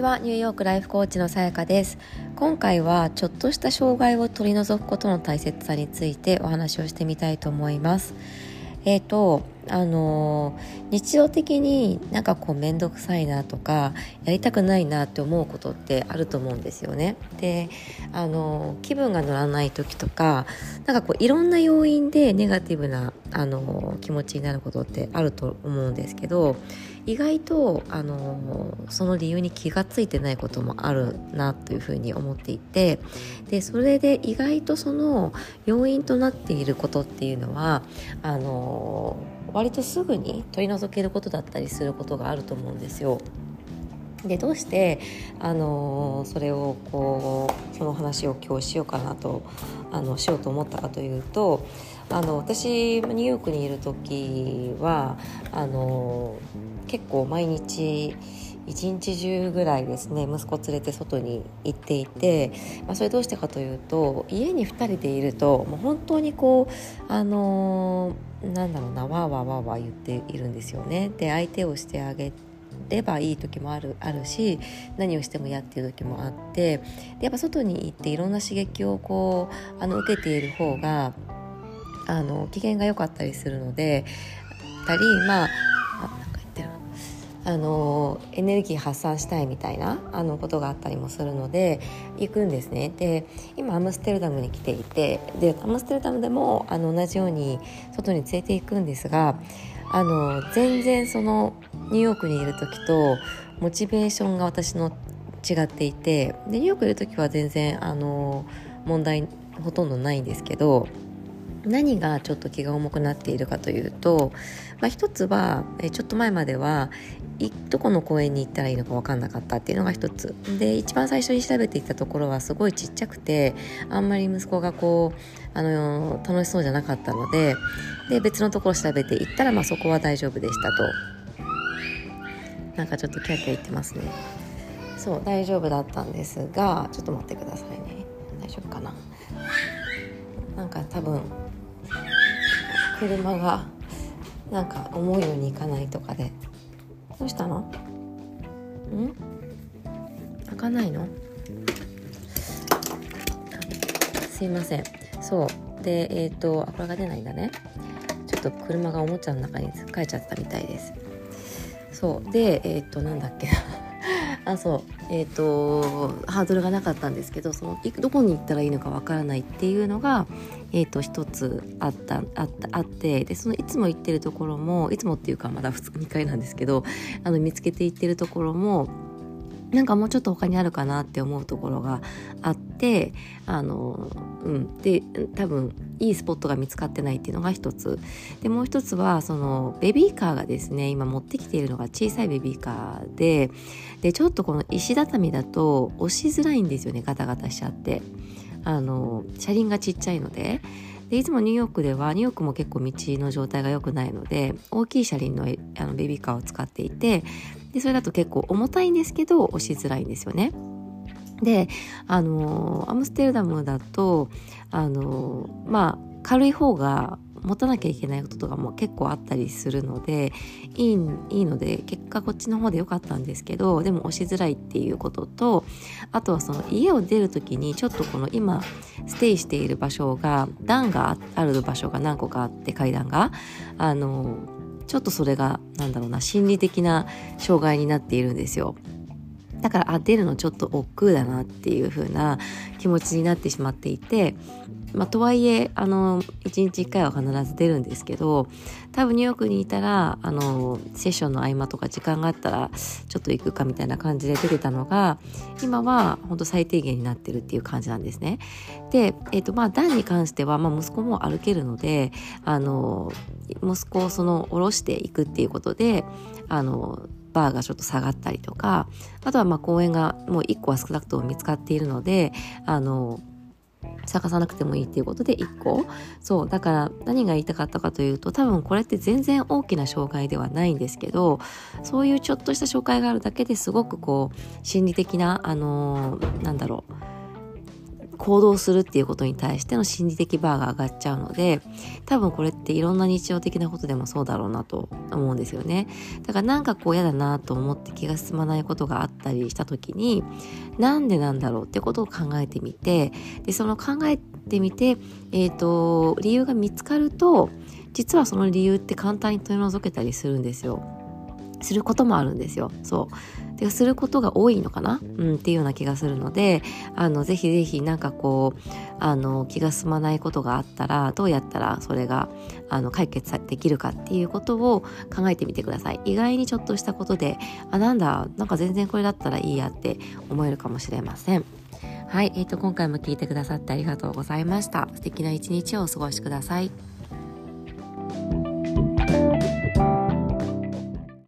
ちは。ニューヨークライフコーチのさやかです。今回はちょっとした障害を取り除くことの大切さについてお話をしてみたいと思います。えっ、ー、とあの日常的になんかこう面倒くさいなとかやりたくないなって思うことってあると思うんですよね。であの気分が乗らない時とかなんかこういろんな要因でネガティブなあの気持ちになることってあると思うんですけど意外とあのその理由に気が付いてないこともあるなというふうに思っていてでそれで意外とその要因となっていることっていうのはあの割とすぐに取り除けることだったりすることがあると思うんですよ。でどうして、あのそれをこうその話を今日しようかなとあのしようと思ったかというとあの私ニューヨークにいる時はあの結構毎日一日中ぐらいですね息子連れて外に行っていて、まあ、それどうしてかというと家に2人でいるともう本当にこうあのなんだろうなわーわーわーわー言っているんですよね。で相手をしてあげればいい時もあるあるし何をしても嫌っていう時もあってでやっぱ外に行っていろんな刺激をこうあの受けている方があの機嫌が良かったりするのでたりまああのエネルギー発散したいみたいなあのことがあったりもするので行くんですね。で今アムステルダムに来ていてでアムステルダムでもあの同じように外に連れて行くんですがあの全然そのニューヨークにいる時とモチベーションが私の違っていてでニューヨークにいる時は全然あの問題ほとんどないんですけど何がちょっと気が重くなっているかというと、まあ、一つはえちょっと前まではどこの公園に行ったらいいのか分かんなかったっていうのが一つ。で一番最初に調べていたところはすごいちっちゃくてあんまり息子がこうあの楽しそうじゃなかったのでで別のところ調べていったら、まあ、そこは大丈夫でしたと。なんかちょっとキャキャ言ってますね。そう大丈夫だったんですがちょっと待ってくださいね。大丈夫かな。なんか多分車がなんか思うようにいかないとかで。どうしたの？ん？開かないの？すいません。そう。でえっ、ー、とこれが出ないんだね。ちょっと車がおもちゃの中につっかえちゃったみたいです。そう。でえっ、ー、となんだっけあそう。えっ、ー、とハードルがなかったんですけどそのどこに行ったらいいのかわからないっていうのが、えーと、一つあったあったあってでそのいつも行ってるところもいつもっていうかまだ 2, 回なんですけどあの見つけて行ってるところもなんかもうちょっと他にあるかなって思うところがあってあの、うん、で多分いいスポットが見つかってないっていうのが一つ。でもう一つはそのベビーカーがですね今持ってきているのが小さいベビーカーででちょっとこの石畳だと押しづらいんですよねガタガタしちゃって。あの車輪がちっちゃいので。でいつもニューヨークではニューヨークも結構道の状態が良くないので大きい車輪のあのベビーカーを使っていてでそれだと結構重たいんですけど押しづらいんですよね。であのアムステルダムだとあのまあ軽い方が持たなきゃいけないこととかも結構あったりするのでいいいいので結果こっちの方で良かったんですけどでも押しづらいっていうこととあとはその家を出る時にちょっとこの今ステイしている場所が段がある場所が何個かあって階段があのちょっとそれがなんだろうな心理的な障害になっているんですよ。だからあ出るのちょっと億劫だなっていう風な気持ちになってしまっていてまあ、とはいえあの1日1回は必ず出るんですけど多分ニューヨークにいたらあのセッションの合間とか時間があったらちょっと行くかみたいな感じで出てたのが今は本当最低限になってるっていう感じなんですね。で、えーとまあ、段に関しては、まあ、息子も歩けるのであの息子をその下ろしていくっていうことであのバーがちょっと下がったりとかあとはまあ公園がもう1個は少なくとも見つかっているのであの探さなくてもいいっていうことで1個。そうだから何が言いたかったかというと多分これって全然大きな障害ではないんですけどそういうちょっとした障害があるだけですごくこう心理的なあのー、なんだろう行動するっていうことに対しての心理的バーが上がっちゃうので多分これっていろんな日常的なことでもそうだろうなと思うんですよねだからなんかこう嫌だなと思って気が進まないことがあったりした時になんでなんだろうってことを考えてみてでその考えてみて、えーと、理由が見つかると実はその理由って簡単に取り除けたりするんですよ。することもあるんですよ。そう。ですることが多いのかな、うん、っていうような気がするので、あの、ぜひぜひなんかこう、あの、気が進まないことがあったら、どうやったらそれが、あの、解決できるかっていうことを考えてみてください。意外にちょっとしたことで、あ、なんだ、なんか全然これだったらいいやって思えるかもしれません。はい、えーと、今回も聞いてくださってありがとうございました。素敵な一日をお過ごしください。